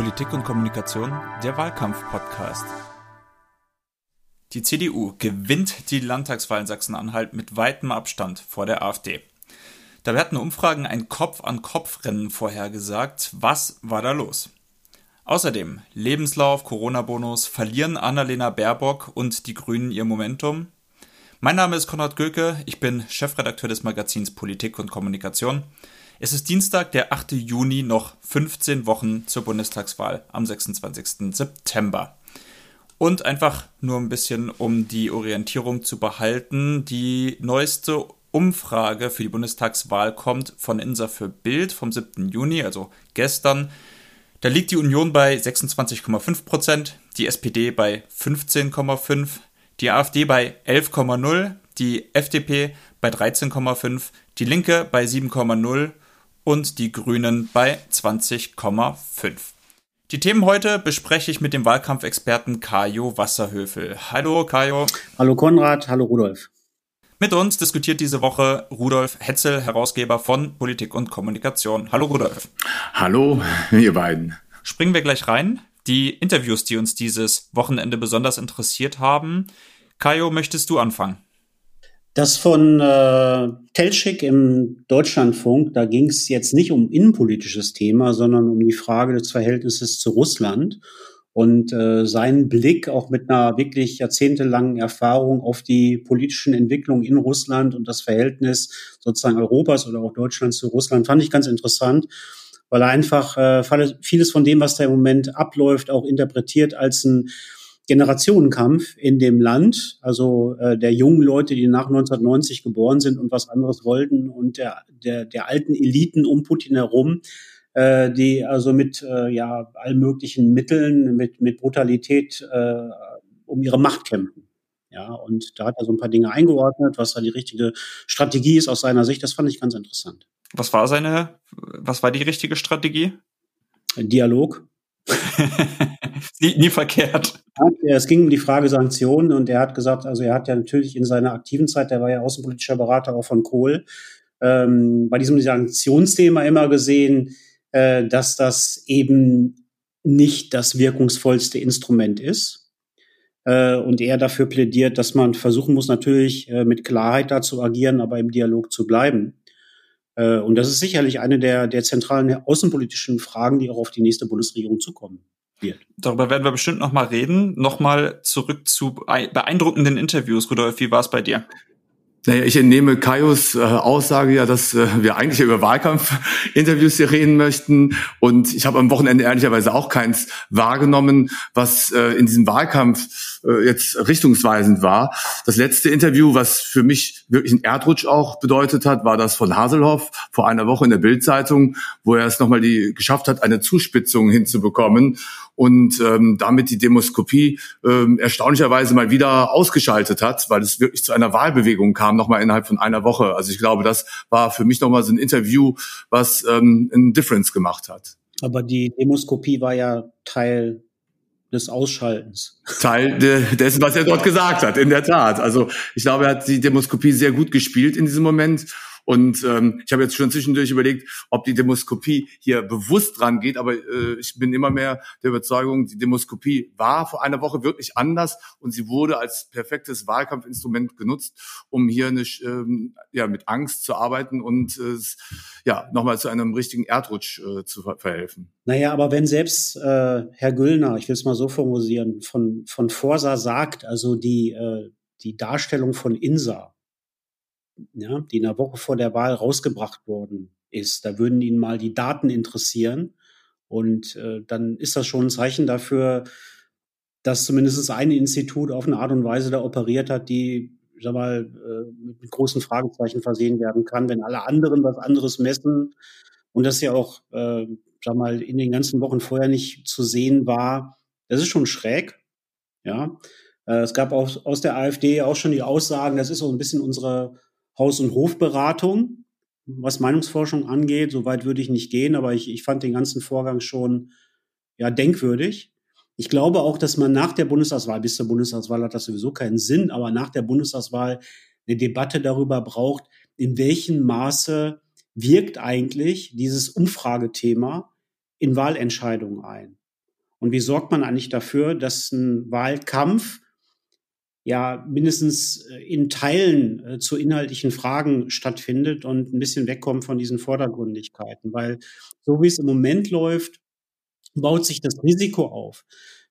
Politik und Kommunikation, der Wahlkampf-Podcast. Die CDU gewinnt die Landtagswahl in Sachsen-Anhalt mit weitem Abstand vor der AfD. Da werden Umfragen ein Kopf-an-Kopf-Rennen vorhergesagt. Was war da los? Außerdem Lebenslauf, Corona-Bonus, verlieren Annalena Baerbock und die Grünen ihr Momentum? Mein Name ist Konrad Göke, ich bin Chefredakteur des Magazins Politik und Kommunikation. Es ist Dienstag, der 8. Juni, noch 15 Wochen zur Bundestagswahl am 26. September. Und einfach nur ein bisschen, um die Orientierung zu behalten, die neueste Umfrage für die Bundestagswahl kommt von Insa für Bild vom 7. Juni, also gestern. Da liegt die Union bei 26,5 Prozent, die SPD bei 15,5, die AfD bei 11,0, die FDP bei 13,5, die Linke bei 7,0 und die Grünen bei 20,5. Die Themen heute bespreche ich mit dem Wahlkampfexperten Kajo Wasserhöfel. Hallo Kajo. Hallo Konrad, hallo Rudolf. Mit uns diskutiert diese Woche Rudolf Hetzel, Herausgeber von Politik und Kommunikation. Hallo Rudolf. Hallo, ihr beiden. Springen wir gleich rein. Die Interviews, die uns dieses Wochenende besonders interessiert haben. Kajo, möchtest du anfangen? Das von äh, Telschik im Deutschlandfunk, da ging es jetzt nicht um innenpolitisches Thema, sondern um die Frage des Verhältnisses zu Russland und äh, seinen Blick auch mit einer wirklich jahrzehntelangen Erfahrung auf die politischen Entwicklungen in Russland und das Verhältnis sozusagen Europas oder auch Deutschlands zu Russland fand ich ganz interessant, weil er einfach äh, vieles von dem, was da im Moment abläuft, auch interpretiert als ein Generationenkampf in dem Land, also äh, der jungen Leute, die nach 1990 geboren sind und was anderes wollten und der, der, der alten Eliten um Putin herum, äh, die also mit äh, ja, allen möglichen Mitteln, mit, mit Brutalität äh, um ihre Macht kämpfen. Ja, und da hat er so ein paar Dinge eingeordnet, was da die richtige Strategie ist aus seiner Sicht. Das fand ich ganz interessant. Was war seine, was war die richtige Strategie? Dialog. nie, nie verkehrt. Es ging um die Frage Sanktionen und er hat gesagt, also er hat ja natürlich in seiner aktiven Zeit, der war ja außenpolitischer Berater auch von Kohl, ähm, bei diesem Sanktionsthema immer gesehen, äh, dass das eben nicht das wirkungsvollste Instrument ist. Äh, und er dafür plädiert, dass man versuchen muss, natürlich äh, mit Klarheit da zu agieren, aber im Dialog zu bleiben. Äh, und das ist sicherlich eine der, der zentralen außenpolitischen Fragen, die auch auf die nächste Bundesregierung zukommen wird. Darüber werden wir bestimmt noch mal reden. Nochmal zurück zu beeindruckenden Interviews. Rudolf, wie war es bei dir? Naja, ich entnehme Kaios äh, Aussage ja, dass äh, wir eigentlich über Wahlkampfinterviews hier reden möchten. Und ich habe am Wochenende ehrlicherweise auch keins wahrgenommen, was äh, in diesem Wahlkampf äh, jetzt richtungsweisend war. Das letzte Interview, was für mich wirklich ein Erdrutsch auch bedeutet hat, war das von Haselhoff vor einer Woche in der Bildzeitung, wo er es nochmal die, geschafft hat, eine Zuspitzung hinzubekommen und ähm, damit die Demoskopie ähm, erstaunlicherweise mal wieder ausgeschaltet hat, weil es wirklich zu einer Wahlbewegung kam, nochmal innerhalb von einer Woche. Also ich glaube, das war für mich nochmal so ein Interview, was ähm, ein Difference gemacht hat. Aber die Demoskopie war ja Teil des Ausschaltens. Teil dessen, was er dort gesagt hat, in der Tat. Also ich glaube, er hat die Demoskopie sehr gut gespielt in diesem Moment und ähm, ich habe jetzt schon zwischendurch überlegt, ob die Demoskopie hier bewusst dran geht, aber äh, ich bin immer mehr der Überzeugung, die Demoskopie war vor einer Woche wirklich anders und sie wurde als perfektes Wahlkampfinstrument genutzt, um hier eine, ähm, ja, mit Angst zu arbeiten und äh, ja, nochmal zu einem richtigen Erdrutsch äh, zu verhelfen. Naja, aber wenn selbst äh, Herr Güllner, ich will es mal so formulieren, von, von Forsa sagt, also die, äh, die Darstellung von Insa, ja, die in der Woche vor der Wahl rausgebracht worden ist. Da würden Ihnen mal die Daten interessieren. Und äh, dann ist das schon ein Zeichen dafür, dass zumindest ein Institut auf eine Art und Weise da operiert hat, die, sag mal, äh, mit großen Fragezeichen versehen werden kann, wenn alle anderen was anderes messen und das ja auch, äh, sag mal, in den ganzen Wochen vorher nicht zu sehen war. Das ist schon schräg. Ja, äh, es gab auch aus der AfD auch schon die Aussagen, das ist so ein bisschen unsere Haus- und Hofberatung, was Meinungsforschung angeht. Soweit würde ich nicht gehen, aber ich, ich fand den ganzen Vorgang schon ja denkwürdig. Ich glaube auch, dass man nach der Bundestagswahl, bis zur Bundestagswahl hat das sowieso keinen Sinn, aber nach der Bundestagswahl eine Debatte darüber braucht, in welchem Maße wirkt eigentlich dieses Umfragethema in Wahlentscheidungen ein. Und wie sorgt man eigentlich dafür, dass ein Wahlkampf ja mindestens äh, in Teilen äh, zu inhaltlichen Fragen stattfindet und ein bisschen wegkommt von diesen Vordergründigkeiten. Weil so wie es im Moment läuft, baut sich das Risiko auf,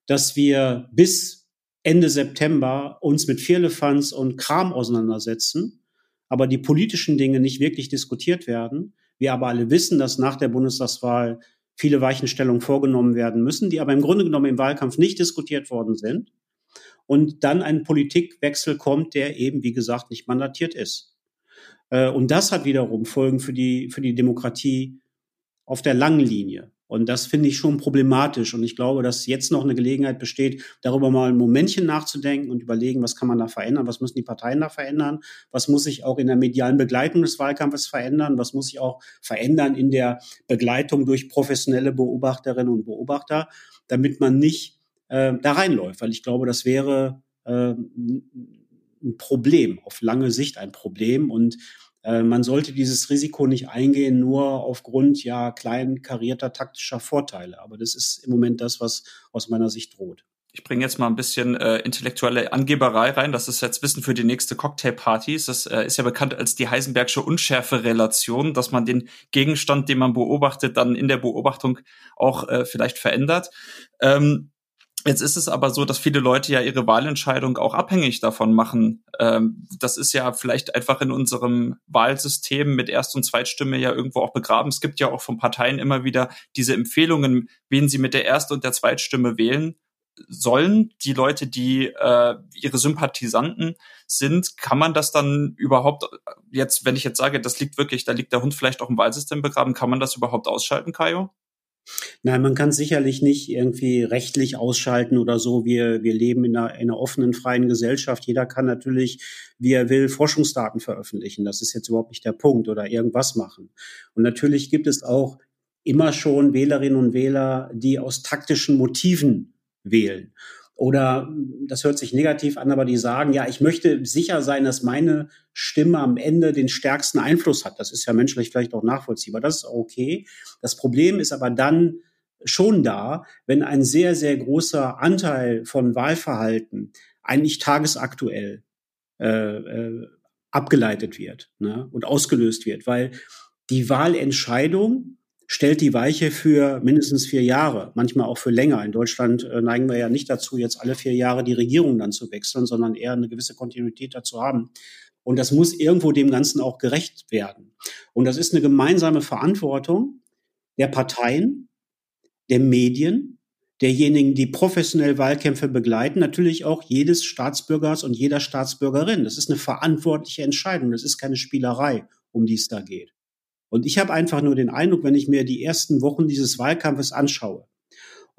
dass wir bis Ende September uns mit Firlefanz und Kram auseinandersetzen, aber die politischen Dinge nicht wirklich diskutiert werden. Wir aber alle wissen, dass nach der Bundestagswahl viele Weichenstellungen vorgenommen werden müssen, die aber im Grunde genommen im Wahlkampf nicht diskutiert worden sind und dann ein Politikwechsel kommt, der eben, wie gesagt, nicht mandatiert ist. Äh, und das hat wiederum Folgen für die, für die Demokratie auf der langen Linie. Und das finde ich schon problematisch. Und ich glaube, dass jetzt noch eine Gelegenheit besteht, darüber mal ein Momentchen nachzudenken und überlegen, was kann man da verändern, was müssen die Parteien da verändern, was muss sich auch in der medialen Begleitung des Wahlkampfes verändern, was muss sich auch verändern in der Begleitung durch professionelle Beobachterinnen und Beobachter, damit man nicht äh, da reinläuft, weil ich glaube, das wäre äh, ein Problem, auf lange Sicht ein Problem und äh, man sollte dieses Risiko nicht eingehen, nur aufgrund ja klein karierter taktischer Vorteile. Aber das ist im Moment das, was aus meiner Sicht droht. Ich bringe jetzt mal ein bisschen äh, intellektuelle Angeberei rein. Das ist jetzt Wissen für die nächste Cocktailparty. Das äh, ist ja bekannt als die Heisenbergsche Unschärfe-Relation, dass man den Gegenstand, den man beobachtet, dann in der Beobachtung auch äh, vielleicht verändert. Ähm, Jetzt ist es aber so, dass viele Leute ja ihre Wahlentscheidung auch abhängig davon machen. Ähm, das ist ja vielleicht einfach in unserem Wahlsystem mit Erst- und Zweitstimme ja irgendwo auch begraben. Es gibt ja auch von Parteien immer wieder diese Empfehlungen, wen sie mit der Erst- und der Zweitstimme wählen sollen. Die Leute, die äh, ihre Sympathisanten sind, kann man das dann überhaupt jetzt, wenn ich jetzt sage, das liegt wirklich, da liegt der Hund vielleicht auch im Wahlsystem begraben, kann man das überhaupt ausschalten, Kajo? Nein, man kann sicherlich nicht irgendwie rechtlich ausschalten oder so. Wir, wir leben in einer, in einer offenen, freien Gesellschaft. Jeder kann natürlich, wie er will, Forschungsdaten veröffentlichen. Das ist jetzt überhaupt nicht der Punkt oder irgendwas machen. Und natürlich gibt es auch immer schon Wählerinnen und Wähler, die aus taktischen Motiven wählen. Oder das hört sich negativ an, aber die sagen, ja, ich möchte sicher sein, dass meine Stimme am Ende den stärksten Einfluss hat. Das ist ja menschlich vielleicht auch nachvollziehbar. Das ist okay. Das Problem ist aber dann schon da, wenn ein sehr, sehr großer Anteil von Wahlverhalten eigentlich tagesaktuell äh, äh, abgeleitet wird ne, und ausgelöst wird, weil die Wahlentscheidung stellt die Weiche für mindestens vier Jahre, manchmal auch für länger. In Deutschland äh, neigen wir ja nicht dazu, jetzt alle vier Jahre die Regierung dann zu wechseln, sondern eher eine gewisse Kontinuität dazu haben. Und das muss irgendwo dem Ganzen auch gerecht werden. Und das ist eine gemeinsame Verantwortung der Parteien, der Medien, derjenigen, die professionell Wahlkämpfe begleiten, natürlich auch jedes Staatsbürgers und jeder Staatsbürgerin. Das ist eine verantwortliche Entscheidung. Das ist keine Spielerei, um die es da geht. Und ich habe einfach nur den Eindruck, wenn ich mir die ersten Wochen dieses Wahlkampfes anschaue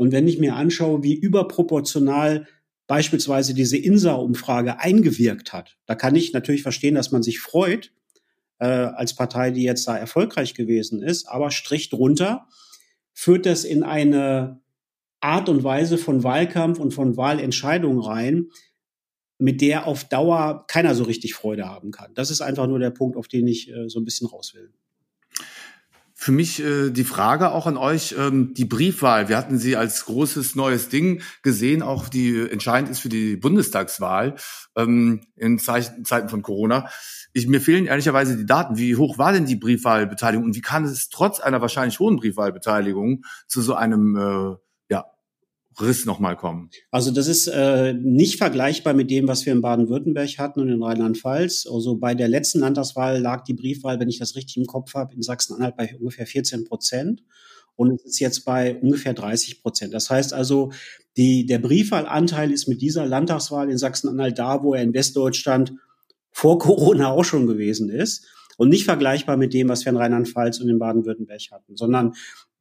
und wenn ich mir anschaue, wie überproportional beispielsweise diese INSA-Umfrage eingewirkt hat, da kann ich natürlich verstehen, dass man sich freut äh, als Partei, die jetzt da erfolgreich gewesen ist, aber Strich drunter führt das in eine Art und Weise von Wahlkampf und von Wahlentscheidungen rein, mit der auf Dauer keiner so richtig Freude haben kann. Das ist einfach nur der Punkt, auf den ich äh, so ein bisschen raus will. Für mich äh, die Frage auch an euch, ähm, die Briefwahl. Wir hatten sie als großes neues Ding gesehen, auch die entscheidend ist für die Bundestagswahl ähm, in Zeichen, Zeiten von Corona. Ich, mir fehlen ehrlicherweise die Daten. Wie hoch war denn die Briefwahlbeteiligung und wie kann es trotz einer wahrscheinlich hohen Briefwahlbeteiligung zu so einem äh, Riss nochmal kommen? Also das ist äh, nicht vergleichbar mit dem, was wir in Baden-Württemberg hatten und in Rheinland-Pfalz. Also bei der letzten Landtagswahl lag die Briefwahl, wenn ich das richtig im Kopf habe, in Sachsen-Anhalt bei ungefähr 14 Prozent. Und es ist jetzt bei ungefähr 30 Prozent. Das heißt also, die, der Briefwahlanteil ist mit dieser Landtagswahl in Sachsen-Anhalt da, wo er in Westdeutschland vor Corona auch schon gewesen ist. Und nicht vergleichbar mit dem, was wir in Rheinland-Pfalz und in Baden-Württemberg hatten, sondern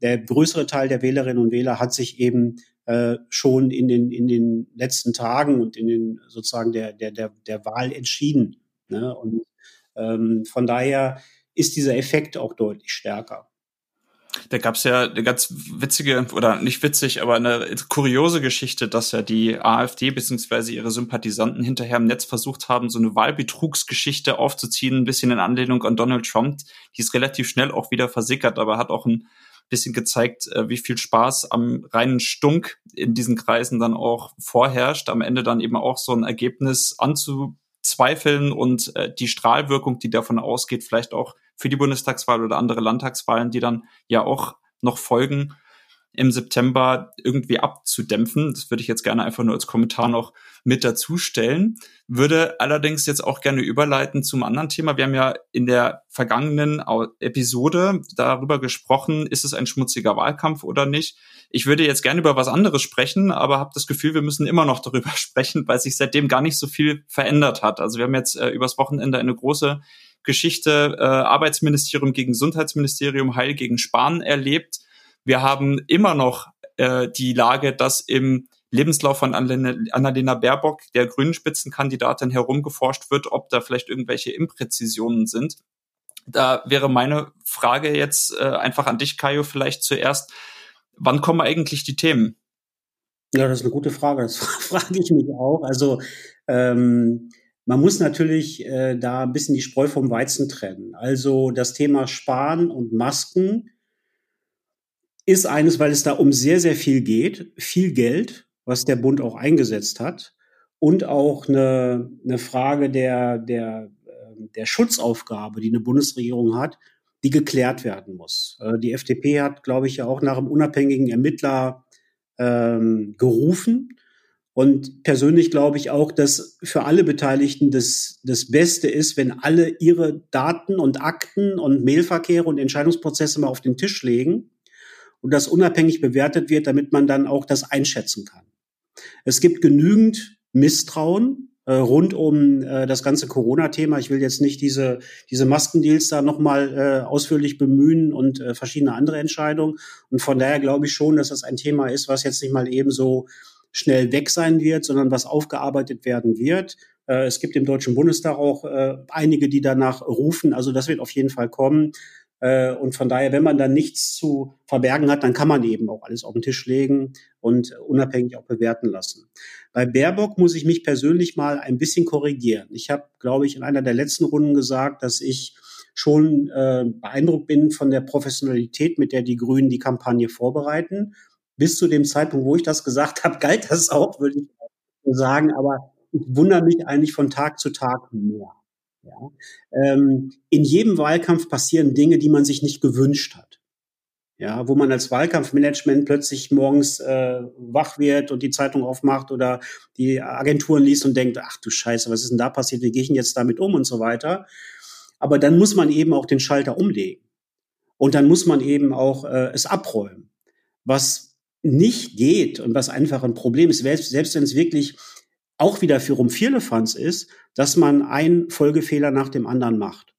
der größere Teil der Wählerinnen und Wähler hat sich eben äh, schon in den, in den letzten Tagen und in den sozusagen der, der, der, der Wahl entschieden. Ne? Und ähm, von daher ist dieser Effekt auch deutlich stärker. Da gab's ja eine ganz witzige, oder nicht witzig, aber eine kuriose Geschichte, dass ja die AfD bzw. ihre Sympathisanten hinterher im Netz versucht haben, so eine Wahlbetrugsgeschichte aufzuziehen, ein bisschen in Anlehnung an Donald Trump. Die ist relativ schnell auch wieder versickert, aber hat auch ein bisschen gezeigt, äh, wie viel Spaß am reinen Stunk in diesen Kreisen dann auch vorherrscht, am Ende dann eben auch so ein Ergebnis anzuzweifeln und äh, die Strahlwirkung, die davon ausgeht, vielleicht auch für die Bundestagswahl oder andere Landtagswahlen, die dann ja auch noch folgen, im September irgendwie abzudämpfen. Das würde ich jetzt gerne einfach nur als Kommentar noch mit dazu stellen. Würde allerdings jetzt auch gerne überleiten zum anderen Thema. Wir haben ja in der vergangenen Episode darüber gesprochen, ist es ein schmutziger Wahlkampf oder nicht. Ich würde jetzt gerne über was anderes sprechen, aber habe das Gefühl, wir müssen immer noch darüber sprechen, weil sich seitdem gar nicht so viel verändert hat. Also wir haben jetzt äh, übers Wochenende eine große Geschichte äh, Arbeitsministerium gegen Gesundheitsministerium, Heil gegen Spahn erlebt wir haben immer noch äh, die Lage, dass im Lebenslauf von Annalena Baerbock, der grünen Spitzenkandidatin, herumgeforscht wird, ob da vielleicht irgendwelche Impräzisionen sind. Da wäre meine Frage jetzt äh, einfach an dich, Kajo, vielleicht zuerst. Wann kommen eigentlich die Themen? Ja, das ist eine gute Frage. Das frage ich mich auch. Also ähm, man muss natürlich äh, da ein bisschen die Spreu vom Weizen trennen. Also das Thema Sparen und Masken ist eines, weil es da um sehr, sehr viel geht, viel Geld, was der Bund auch eingesetzt hat und auch eine, eine Frage der, der, ähm, der Schutzaufgabe, die eine Bundesregierung hat, die geklärt werden muss. Äh, die FDP hat, glaube ich, ja auch nach einem unabhängigen Ermittler ähm, gerufen. Und persönlich glaube ich auch, dass für alle Beteiligten das, das Beste ist, wenn alle ihre Daten und Akten und Mailverkehre und Entscheidungsprozesse mal auf den Tisch legen und das unabhängig bewertet wird, damit man dann auch das einschätzen kann. Es gibt genügend Misstrauen äh, rund um äh, das ganze Corona-Thema. Ich will jetzt nicht diese, diese Maskendeals da nochmal äh, ausführlich bemühen und äh, verschiedene andere Entscheidungen. Und von daher glaube ich schon, dass das ein Thema ist, was jetzt nicht mal eben so schnell weg sein wird, sondern was aufgearbeitet werden wird. Äh, es gibt im Deutschen Bundestag auch äh, einige, die danach rufen. Also das wird auf jeden Fall kommen. Äh, und von daher, wenn man dann nichts zu verbergen hat, dann kann man eben auch alles auf den Tisch legen und unabhängig auch bewerten lassen. Bei Baerbock muss ich mich persönlich mal ein bisschen korrigieren. Ich habe, glaube ich, in einer der letzten Runden gesagt, dass ich schon äh, beeindruckt bin von der Professionalität, mit der die Grünen die Kampagne vorbereiten. Bis zu dem Zeitpunkt, wo ich das gesagt habe, galt das auch, würde ich sagen. Aber ich wundere mich eigentlich von Tag zu Tag mehr. Ja? Ähm, in jedem Wahlkampf passieren Dinge, die man sich nicht gewünscht hat. Ja, wo man als Wahlkampfmanagement plötzlich morgens äh, wach wird und die Zeitung aufmacht oder die Agenturen liest und denkt, ach du Scheiße, was ist denn da passiert? Wie gehe ich denn jetzt damit um und so weiter. Aber dann muss man eben auch den Schalter umlegen. Und dann muss man eben auch äh, es abräumen. Was nicht geht und was einfach ein Problem ist, selbst, selbst wenn es wirklich auch wieder für Rumpfirlefanz ist, dass man einen Folgefehler nach dem anderen macht.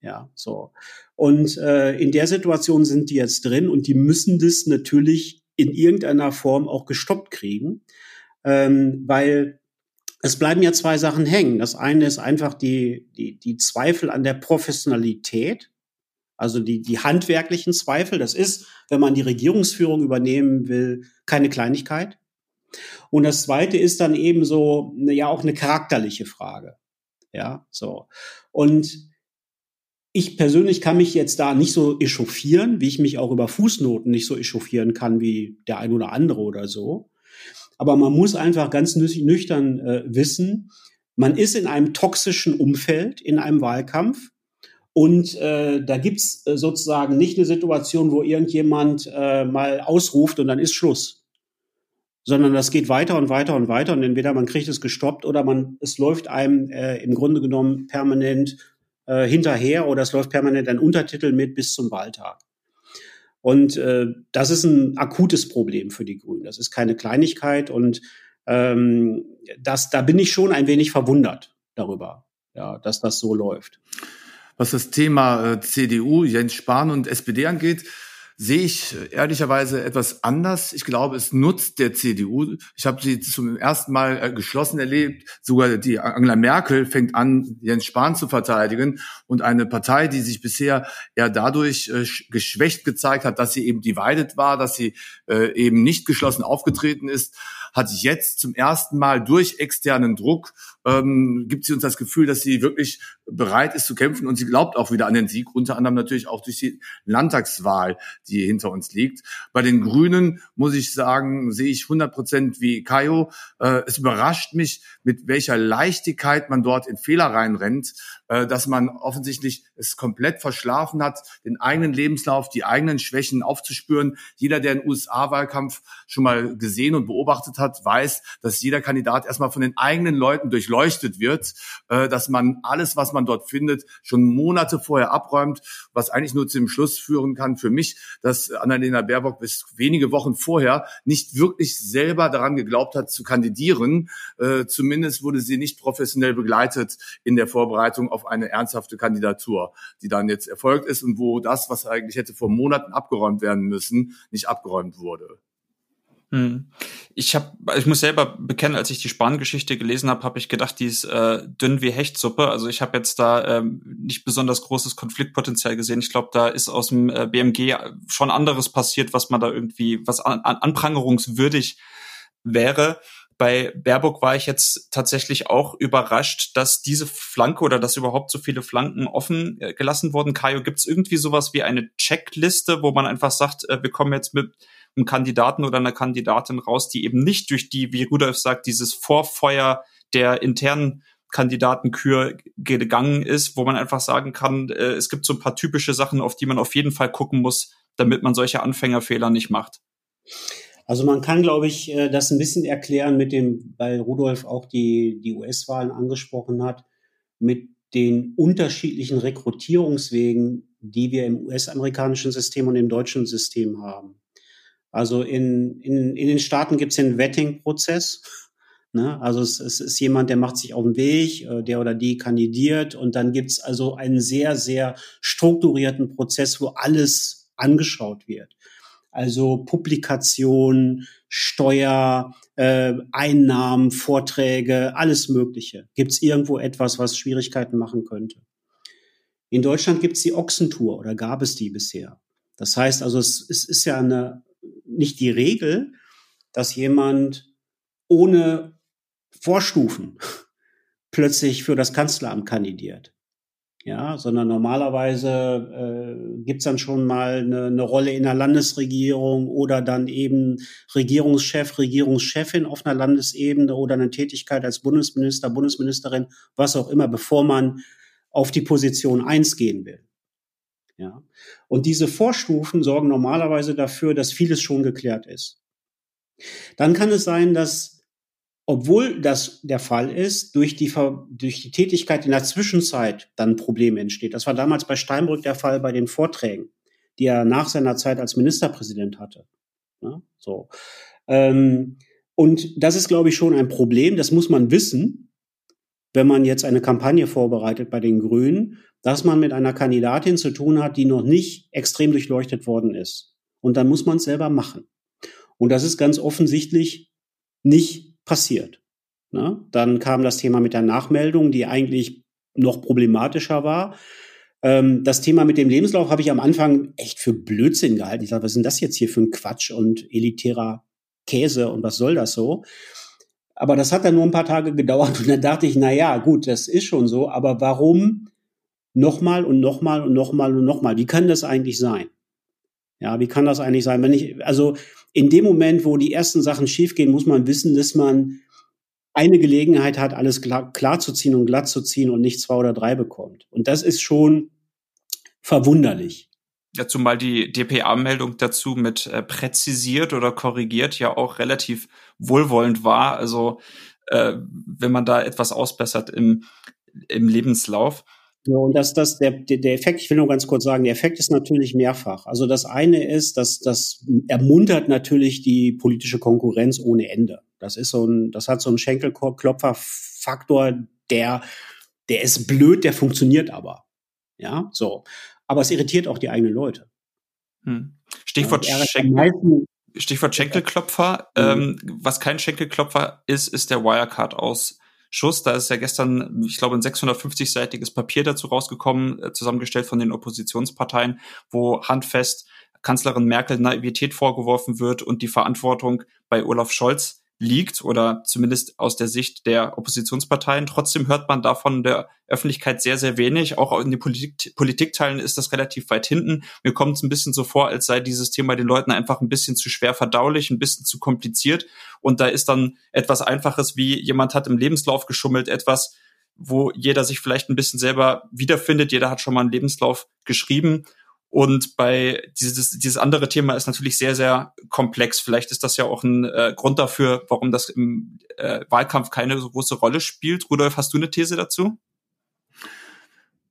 Ja, so. Und äh, in der Situation sind die jetzt drin und die müssen das natürlich in irgendeiner Form auch gestoppt kriegen, ähm, weil es bleiben ja zwei Sachen hängen. Das eine ist einfach die, die, die Zweifel an der Professionalität, also die, die handwerklichen Zweifel. Das ist, wenn man die Regierungsführung übernehmen will, keine Kleinigkeit. Und das zweite ist dann eben so, ja, auch eine charakterliche Frage. Ja, so. Und ich persönlich kann mich jetzt da nicht so echauffieren, wie ich mich auch über Fußnoten nicht so echauffieren kann wie der ein oder andere oder so. Aber man muss einfach ganz nüchtern äh, wissen, man ist in einem toxischen Umfeld, in einem Wahlkampf. Und äh, da gibt's äh, sozusagen nicht eine Situation, wo irgendjemand äh, mal ausruft und dann ist Schluss sondern das geht weiter und weiter und weiter und entweder man kriegt es gestoppt oder man es läuft einem äh, im Grunde genommen permanent äh, hinterher oder es läuft permanent ein Untertitel mit bis zum Wahltag. Und äh, das ist ein akutes Problem für die Grünen. Das ist keine Kleinigkeit und ähm, das, da bin ich schon ein wenig verwundert darüber, ja, dass das so läuft. Was das Thema äh, CDU, Jens Spahn und SPD angeht, sehe ich ehrlicherweise etwas anders. Ich glaube, es nutzt der CDU. Ich habe sie zum ersten Mal äh, geschlossen erlebt. Sogar die Angela Merkel fängt an, Jens Spahn zu verteidigen. Und eine Partei, die sich bisher eher dadurch äh, geschwächt gezeigt hat, dass sie eben divided war, dass sie äh, eben nicht geschlossen aufgetreten ist, hat jetzt zum ersten Mal durch externen Druck ähm, gibt sie uns das Gefühl, dass sie wirklich bereit ist zu kämpfen und sie glaubt auch wieder an den Sieg, unter anderem natürlich auch durch die Landtagswahl, die hinter uns liegt. Bei den Grünen muss ich sagen, sehe ich 100 Prozent wie Kaio. Äh, es überrascht mich, mit welcher Leichtigkeit man dort in Fehler reinrennt, äh, dass man offensichtlich es komplett verschlafen hat, den eigenen Lebenslauf, die eigenen Schwächen aufzuspüren. Jeder, der den USA-Wahlkampf schon mal gesehen und beobachtet hat, weiß, dass jeder Kandidat erstmal von den eigenen Leuten durchleuchtet wird, äh, dass man alles, was man dort findet, schon Monate vorher abräumt, was eigentlich nur zum Schluss führen kann für mich, dass Annalena Baerbock bis wenige Wochen vorher nicht wirklich selber daran geglaubt hat zu kandidieren. Äh, zumindest wurde sie nicht professionell begleitet in der Vorbereitung auf eine ernsthafte Kandidatur, die dann jetzt erfolgt ist und wo das, was eigentlich hätte vor Monaten abgeräumt werden müssen, nicht abgeräumt wurde. Hm. Ich habe, ich muss selber bekennen, als ich die Spangeschichte gelesen habe, habe ich gedacht, die ist äh, dünn wie Hechtsuppe. Also ich habe jetzt da ähm, nicht besonders großes Konfliktpotenzial gesehen. Ich glaube, da ist aus dem äh, BMG schon anderes passiert, was man da irgendwie, was an, an, anprangerungswürdig wäre. Bei Baerbock war ich jetzt tatsächlich auch überrascht, dass diese Flanke oder dass überhaupt so viele Flanken offen äh, gelassen wurden. Kajo, gibt es irgendwie sowas wie eine Checkliste, wo man einfach sagt, äh, wir kommen jetzt mit einem Kandidaten oder einer Kandidatin raus, die eben nicht durch die, wie Rudolf sagt, dieses Vorfeuer der internen Kandidatenkür gegangen ist, wo man einfach sagen kann, äh, es gibt so ein paar typische Sachen, auf die man auf jeden Fall gucken muss, damit man solche Anfängerfehler nicht macht. Also man kann, glaube ich, äh, das ein bisschen erklären mit dem, weil Rudolf auch die, die US-Wahlen angesprochen hat, mit den unterschiedlichen Rekrutierungswegen, die wir im US-amerikanischen System und im deutschen System haben. Also in, in, in den Staaten gibt es den Vetting-Prozess. Ne? Also es, es ist jemand, der macht sich auf den Weg, äh, der oder die kandidiert und dann gibt es also einen sehr, sehr strukturierten Prozess, wo alles angeschaut wird also Publikation, Steuer, äh, Einnahmen, Vorträge, alles Mögliche. Gibt es irgendwo etwas, was Schwierigkeiten machen könnte? In Deutschland gibt es die Ochsentour oder gab es die bisher. Das heißt also, es, es ist ja eine, nicht die Regel, dass jemand ohne Vorstufen plötzlich für das Kanzleramt kandidiert ja, sondern normalerweise äh, gibt dann schon mal eine, eine Rolle in der Landesregierung oder dann eben Regierungschef, Regierungschefin auf einer Landesebene oder eine Tätigkeit als Bundesminister, Bundesministerin, was auch immer, bevor man auf die Position eins gehen will. Ja. Und diese Vorstufen sorgen normalerweise dafür, dass vieles schon geklärt ist. Dann kann es sein, dass obwohl das der Fall ist, durch die, durch die Tätigkeit in der Zwischenzeit dann ein Problem entsteht. Das war damals bei Steinbrück der Fall bei den Vorträgen, die er nach seiner Zeit als Ministerpräsident hatte. Ja, so. Ähm, und das ist, glaube ich, schon ein Problem. Das muss man wissen, wenn man jetzt eine Kampagne vorbereitet bei den Grünen, dass man mit einer Kandidatin zu tun hat, die noch nicht extrem durchleuchtet worden ist. Und dann muss man es selber machen. Und das ist ganz offensichtlich nicht passiert. Ne? Dann kam das Thema mit der Nachmeldung, die eigentlich noch problematischer war. Ähm, das Thema mit dem Lebenslauf habe ich am Anfang echt für Blödsinn gehalten. Ich dachte, was ist denn das jetzt hier für ein Quatsch und elitärer Käse und was soll das so? Aber das hat dann nur ein paar Tage gedauert und dann dachte ich, na ja, gut, das ist schon so, aber warum nochmal und nochmal und nochmal und nochmal? Wie kann das eigentlich sein? Ja, wie kann das eigentlich sein? Wenn ich, also in dem Moment, wo die ersten Sachen schiefgehen, muss man wissen, dass man eine Gelegenheit hat, alles klar, klar zu ziehen und glatt zu ziehen und nicht zwei oder drei bekommt. Und das ist schon verwunderlich. Ja, zumal die DPA-Meldung dazu mit äh, präzisiert oder korrigiert ja auch relativ wohlwollend war. Also äh, wenn man da etwas ausbessert im, im Lebenslauf. Ja, und das, das, der, der Effekt, ich will nur ganz kurz sagen, der Effekt ist natürlich mehrfach. Also das eine ist, dass das ermuntert natürlich die politische Konkurrenz ohne Ende. Das ist so ein, das hat so einen Schenkelklopfer-Faktor, der, der ist blöd, der funktioniert aber. Ja, so. Aber es irritiert auch die eigenen Leute. Hm. Stichwort, ja, Schenkel, Stichwort Schenkelklopfer. Ähm, was kein Schenkelklopfer ist, ist der Wirecard aus Schuss. Da ist ja gestern, ich glaube, ein 650-seitiges Papier dazu rausgekommen, äh, zusammengestellt von den Oppositionsparteien, wo handfest Kanzlerin Merkel Naivität vorgeworfen wird und die Verantwortung bei Olaf Scholz liegt oder zumindest aus der Sicht der Oppositionsparteien. Trotzdem hört man davon der Öffentlichkeit sehr, sehr wenig. Auch in den Politik Politikteilen ist das relativ weit hinten. Mir kommt es ein bisschen so vor, als sei dieses Thema den Leuten einfach ein bisschen zu schwer verdaulich, ein bisschen zu kompliziert. Und da ist dann etwas Einfaches wie jemand hat im Lebenslauf geschummelt, etwas, wo jeder sich vielleicht ein bisschen selber wiederfindet. Jeder hat schon mal einen Lebenslauf geschrieben und bei dieses, dieses andere Thema ist natürlich sehr, sehr komplex. Vielleicht ist das ja auch ein äh, Grund dafür, warum das im äh, Wahlkampf keine so große Rolle spielt. Rudolf, hast du eine These dazu?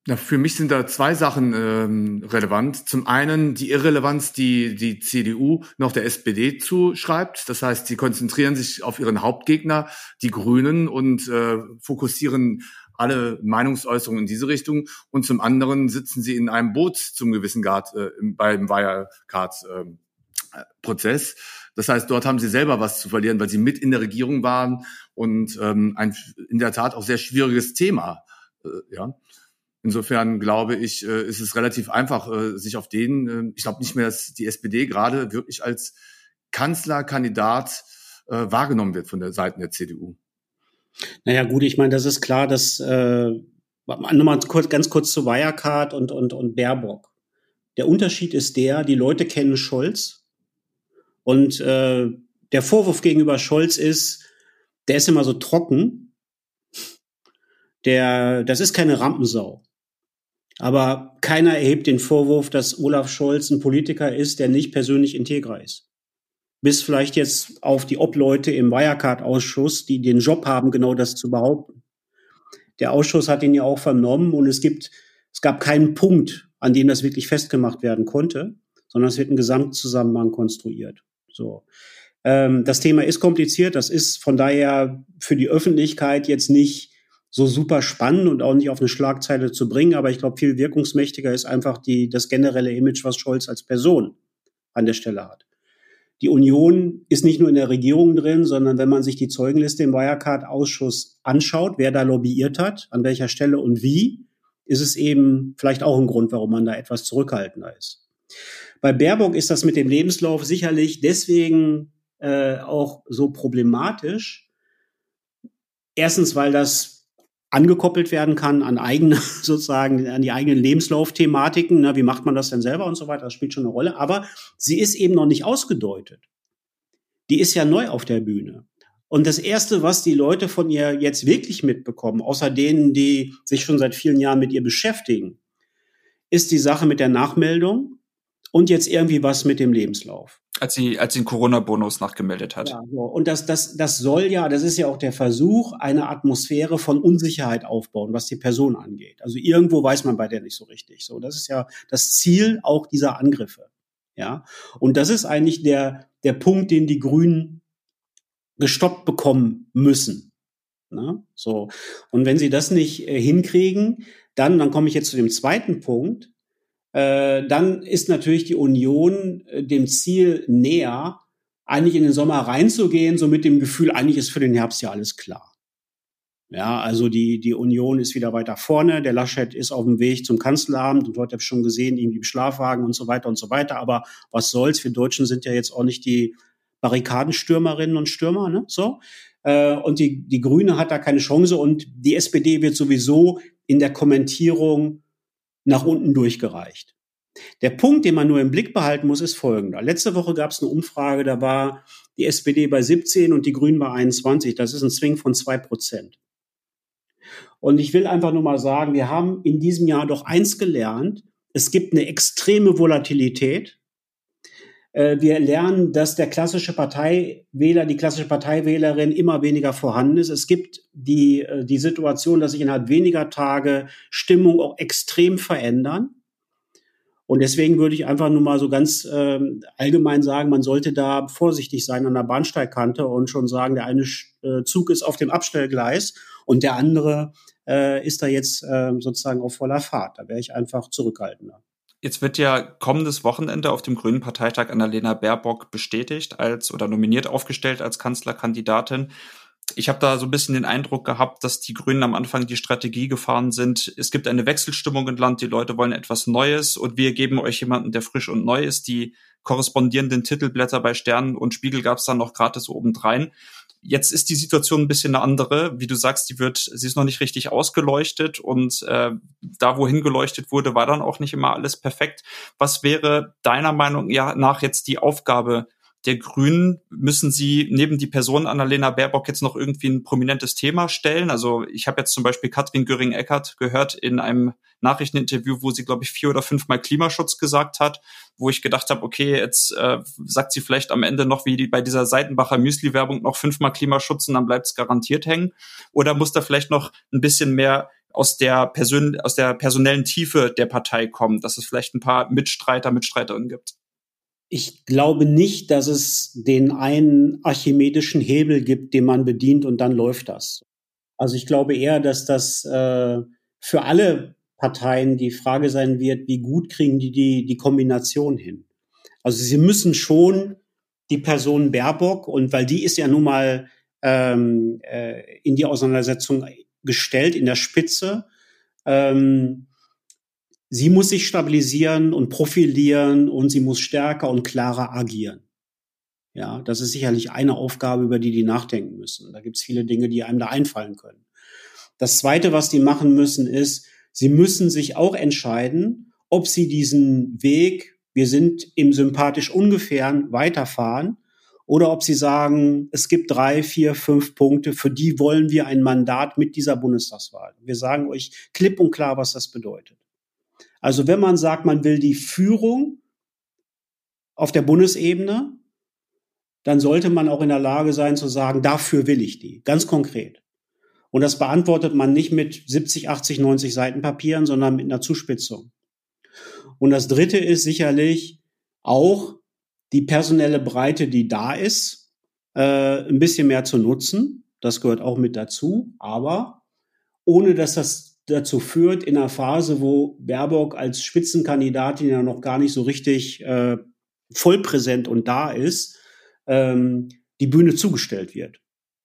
Ja, für mich sind da zwei Sachen ähm, relevant. Zum einen die Irrelevanz, die die CDU noch der SPD zuschreibt. Das heißt, sie konzentrieren sich auf ihren Hauptgegner, die Grünen, und äh, fokussieren alle Meinungsäußerungen in diese Richtung. Und zum anderen sitzen sie in einem Boot zum gewissen Grad äh, beim Wirecard-Prozess. Äh, das heißt, dort haben sie selber was zu verlieren, weil sie mit in der Regierung waren und ähm, ein in der Tat auch sehr schwieriges Thema. Äh, ja. Insofern glaube ich, äh, ist es relativ einfach, äh, sich auf den, äh, ich glaube nicht mehr, dass die SPD gerade wirklich als Kanzlerkandidat wahrgenommen wird von der Seite der CDU. Naja, gut, ich meine, das ist klar, dass äh, nochmal kurz, ganz kurz zu Wirecard und, und, und Baerbock. Der Unterschied ist der, die Leute kennen Scholz und äh, der Vorwurf gegenüber Scholz ist, der ist immer so trocken. Der, das ist keine Rampensau. Aber keiner erhebt den Vorwurf, dass Olaf Scholz ein Politiker ist, der nicht persönlich integer ist bis vielleicht jetzt auf die Obleute im Wirecard-Ausschuss, die den Job haben, genau das zu behaupten. Der Ausschuss hat ihn ja auch vernommen und es gibt, es gab keinen Punkt, an dem das wirklich festgemacht werden konnte, sondern es wird ein Gesamtzusammenhang konstruiert. So. Ähm, das Thema ist kompliziert, das ist von daher für die Öffentlichkeit jetzt nicht so super spannend und auch nicht auf eine Schlagzeile zu bringen, aber ich glaube, viel wirkungsmächtiger ist einfach die, das generelle Image, was Scholz als Person an der Stelle hat. Die Union ist nicht nur in der Regierung drin, sondern wenn man sich die Zeugenliste im Wirecard-Ausschuss anschaut, wer da lobbyiert hat, an welcher Stelle und wie, ist es eben vielleicht auch ein Grund, warum man da etwas zurückhaltender ist. Bei Baerbock ist das mit dem Lebenslauf sicherlich deswegen äh, auch so problematisch. Erstens, weil das angekoppelt werden kann an eigene, sozusagen, an die eigenen Lebenslaufthematiken. Ne? Wie macht man das denn selber und so weiter? Das spielt schon eine Rolle. Aber sie ist eben noch nicht ausgedeutet. Die ist ja neu auf der Bühne. Und das erste, was die Leute von ihr jetzt wirklich mitbekommen, außer denen, die sich schon seit vielen Jahren mit ihr beschäftigen, ist die Sache mit der Nachmeldung und jetzt irgendwie was mit dem Lebenslauf als sie, als sie den Corona-Bonus nachgemeldet hat. Ja, so. Und das, das, das soll ja, das ist ja auch der Versuch, eine Atmosphäre von Unsicherheit aufbauen, was die Person angeht. Also irgendwo weiß man bei der nicht so richtig. So, das ist ja das Ziel auch dieser Angriffe. Ja. Und das ist eigentlich der, der Punkt, den die Grünen gestoppt bekommen müssen. Na, so. Und wenn sie das nicht äh, hinkriegen, dann, dann komme ich jetzt zu dem zweiten Punkt, äh, dann ist natürlich die Union äh, dem Ziel näher, eigentlich in den Sommer reinzugehen, so mit dem Gefühl, eigentlich ist für den Herbst ja alles klar. Ja, also die, die Union ist wieder weiter vorne. Der Laschet ist auf dem Weg zum Kanzleramt und heute habe ich schon gesehen, irgendwie im Schlafwagen und so weiter und so weiter. Aber was soll's? Wir Deutschen sind ja jetzt auch nicht die Barrikadenstürmerinnen und Stürmer, ne? So. Äh, und die, die Grüne hat da keine Chance und die SPD wird sowieso in der Kommentierung nach unten durchgereicht. Der Punkt, den man nur im Blick behalten muss, ist folgender. Letzte Woche gab es eine Umfrage, da war die SPD bei 17 und die Grünen bei 21. Das ist ein Swing von zwei Prozent. Und ich will einfach nur mal sagen, wir haben in diesem Jahr doch eins gelernt. Es gibt eine extreme Volatilität wir lernen, dass der klassische Parteiwähler, die klassische Parteiwählerin immer weniger vorhanden ist. Es gibt die, äh, die Situation, dass sich innerhalb weniger Tage Stimmung auch extrem verändern. Und deswegen würde ich einfach nur mal so ganz ähm, allgemein sagen, man sollte da vorsichtig sein an der Bahnsteigkante und schon sagen, der eine äh, Zug ist auf dem Abstellgleis und der andere äh, ist da jetzt äh, sozusagen auf voller Fahrt. Da wäre ich einfach zurückhaltender. Jetzt wird ja kommendes Wochenende auf dem Grünen Parteitag Annalena Baerbock bestätigt als oder nominiert aufgestellt als Kanzlerkandidatin. Ich habe da so ein bisschen den Eindruck gehabt, dass die Grünen am Anfang die Strategie gefahren sind. Es gibt eine Wechselstimmung im Land, die Leute wollen etwas Neues und wir geben euch jemanden, der frisch und neu ist. Die korrespondierenden Titelblätter bei Sternen und Spiegel gab es dann noch gratis obendrein jetzt ist die Situation ein bisschen eine andere. Wie du sagst, die wird, sie ist noch nicht richtig ausgeleuchtet und äh, da, wohin geleuchtet wurde, war dann auch nicht immer alles perfekt. Was wäre deiner Meinung nach jetzt die Aufgabe der Grünen müssen sie neben die Person Annalena Baerbock jetzt noch irgendwie ein prominentes Thema stellen. Also ich habe jetzt zum Beispiel Katrin Göring-Eckardt gehört in einem Nachrichteninterview, wo sie, glaube ich, vier oder fünfmal Klimaschutz gesagt hat, wo ich gedacht habe, okay, jetzt äh, sagt sie vielleicht am Ende noch wie die, bei dieser Seitenbacher Müsli-Werbung noch fünfmal Klimaschutz und dann bleibt es garantiert hängen. Oder muss da vielleicht noch ein bisschen mehr aus der, Persön aus der personellen Tiefe der Partei kommen, dass es vielleicht ein paar Mitstreiter, Mitstreiterinnen gibt? Ich glaube nicht, dass es den einen archimedischen Hebel gibt, den man bedient und dann läuft das. Also ich glaube eher, dass das äh, für alle Parteien die Frage sein wird, wie gut kriegen die die, die Kombination hin. Also sie müssen schon die Person Baerbock und weil die ist ja nun mal ähm, äh, in die Auseinandersetzung gestellt in der Spitze. Ähm, Sie muss sich stabilisieren und profilieren und sie muss stärker und klarer agieren. Ja, das ist sicherlich eine Aufgabe, über die die nachdenken müssen. Da gibt es viele Dinge, die einem da einfallen können. Das Zweite, was die machen müssen, ist, sie müssen sich auch entscheiden, ob sie diesen Weg, wir sind im sympathisch ungefähren, weiterfahren oder ob sie sagen, es gibt drei, vier, fünf Punkte, für die wollen wir ein Mandat mit dieser Bundestagswahl. Wir sagen euch klipp und klar, was das bedeutet. Also wenn man sagt, man will die Führung auf der Bundesebene, dann sollte man auch in der Lage sein zu sagen, dafür will ich die, ganz konkret. Und das beantwortet man nicht mit 70, 80, 90 Seiten Papieren, sondern mit einer Zuspitzung. Und das Dritte ist sicherlich auch die personelle Breite, die da ist, äh, ein bisschen mehr zu nutzen. Das gehört auch mit dazu, aber ohne dass das dazu führt, in einer Phase, wo Baerbock als Spitzenkandidatin ja noch gar nicht so richtig äh, voll präsent und da ist, ähm, die Bühne zugestellt wird.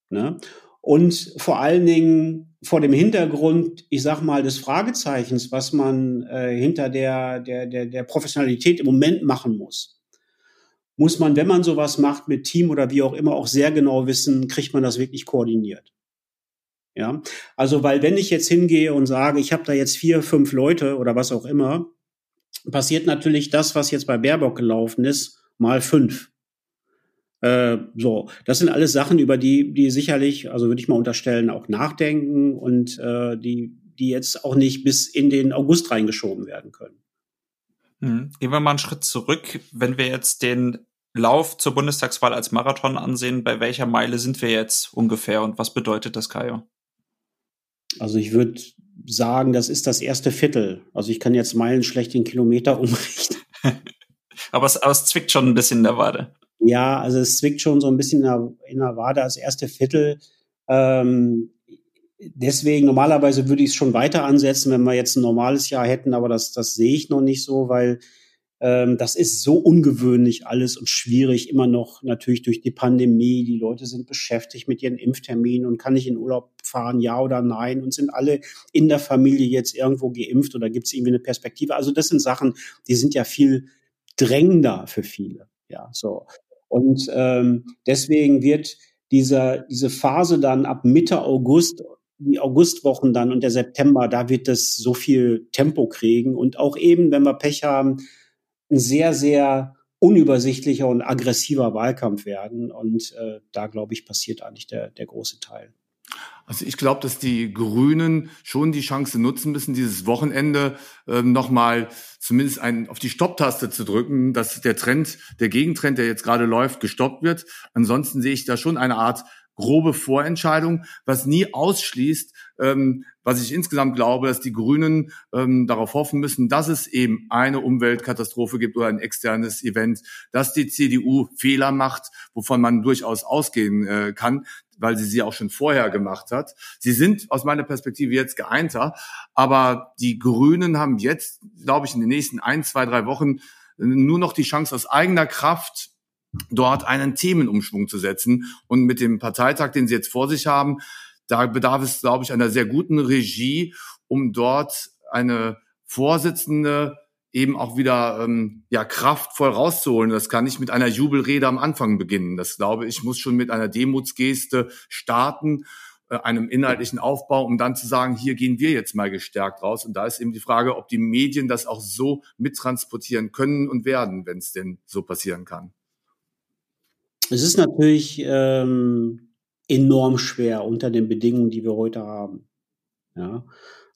Ne? Und vor allen Dingen vor dem Hintergrund, ich sag mal, des Fragezeichens, was man äh, hinter der, der, der, der Professionalität im Moment machen muss, muss man, wenn man sowas macht mit Team oder wie auch immer, auch sehr genau wissen, kriegt man das wirklich koordiniert. Ja, also weil wenn ich jetzt hingehe und sage, ich habe da jetzt vier, fünf Leute oder was auch immer, passiert natürlich das, was jetzt bei Baerbock gelaufen ist, mal fünf. Äh, so, das sind alles Sachen, über die die sicherlich, also würde ich mal unterstellen, auch nachdenken und äh, die die jetzt auch nicht bis in den August reingeschoben werden können. Hm. Gehen wir mal einen Schritt zurück, wenn wir jetzt den Lauf zur Bundestagswahl als Marathon ansehen, bei welcher Meile sind wir jetzt ungefähr und was bedeutet das, Kajo? Also ich würde sagen, das ist das erste Viertel. Also ich kann jetzt Meilen schlecht in Kilometer umrichten. aber, es, aber es zwickt schon ein bisschen in der Wade. Ja, also es zwickt schon so ein bisschen in der, in der Wade als erste Viertel. Ähm, deswegen, normalerweise würde ich es schon weiter ansetzen, wenn wir jetzt ein normales Jahr hätten, aber das, das sehe ich noch nicht so, weil ähm, das ist so ungewöhnlich alles und schwierig, immer noch natürlich durch die Pandemie. Die Leute sind beschäftigt mit ihren Impfterminen und kann ich in Urlaub fahren, ja oder nein? Und sind alle in der Familie jetzt irgendwo geimpft oder gibt es irgendwie eine Perspektive? Also das sind Sachen, die sind ja viel drängender für viele. Ja, so. Und ähm, deswegen wird dieser, diese Phase dann ab Mitte August die Augustwochen dann und der September, da wird es so viel Tempo kriegen und auch eben, wenn wir Pech haben, ein sehr, sehr unübersichtlicher und aggressiver Wahlkampf werden. Und äh, da, glaube ich, passiert eigentlich der, der große Teil. Also ich glaube, dass die Grünen schon die Chance nutzen müssen, dieses Wochenende äh, nochmal zumindest einen, auf die Stopptaste zu drücken, dass der Trend, der Gegentrend, der jetzt gerade läuft, gestoppt wird. Ansonsten sehe ich da schon eine Art grobe Vorentscheidung, was nie ausschließt, ähm, was ich insgesamt glaube, dass die Grünen ähm, darauf hoffen müssen, dass es eben eine Umweltkatastrophe gibt oder ein externes Event, dass die CDU Fehler macht, wovon man durchaus ausgehen äh, kann, weil sie sie auch schon vorher gemacht hat. Sie sind aus meiner Perspektive jetzt geeinter, aber die Grünen haben jetzt, glaube ich, in den nächsten ein, zwei, drei Wochen nur noch die Chance aus eigener Kraft dort einen Themenumschwung zu setzen. Und mit dem Parteitag, den Sie jetzt vor sich haben, da bedarf es, glaube ich, einer sehr guten Regie, um dort eine Vorsitzende eben auch wieder ähm, ja kraftvoll rauszuholen. Das kann nicht mit einer Jubelrede am Anfang beginnen. Das glaube ich muss schon mit einer Demutsgeste starten, äh, einem inhaltlichen Aufbau, um dann zu sagen, hier gehen wir jetzt mal gestärkt raus. Und da ist eben die Frage, ob die Medien das auch so mittransportieren können und werden, wenn es denn so passieren kann. Es ist natürlich ähm, enorm schwer unter den Bedingungen, die wir heute haben. Ja,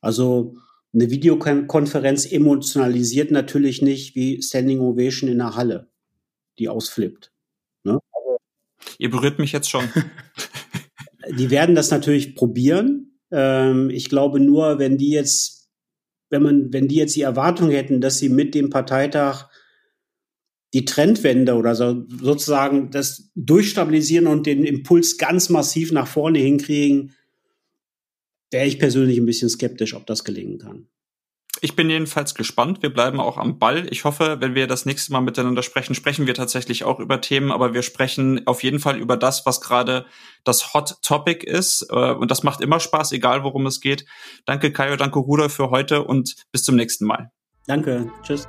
also eine Videokonferenz emotionalisiert natürlich nicht wie Standing Ovation in der Halle, die ausflippt. Ne? Ihr berührt mich jetzt schon. die werden das natürlich probieren. Ähm, ich glaube nur, wenn die jetzt, wenn man, wenn die jetzt die Erwartung hätten, dass sie mit dem Parteitag die Trendwende oder so, sozusagen das durchstabilisieren und den Impuls ganz massiv nach vorne hinkriegen, wäre ich persönlich ein bisschen skeptisch, ob das gelingen kann. Ich bin jedenfalls gespannt. Wir bleiben auch am Ball. Ich hoffe, wenn wir das nächste Mal miteinander sprechen, sprechen wir tatsächlich auch über Themen, aber wir sprechen auf jeden Fall über das, was gerade das Hot Topic ist. Äh, und das macht immer Spaß, egal worum es geht. Danke, Kaio, danke, Rudolf, für heute und bis zum nächsten Mal. Danke. Tschüss.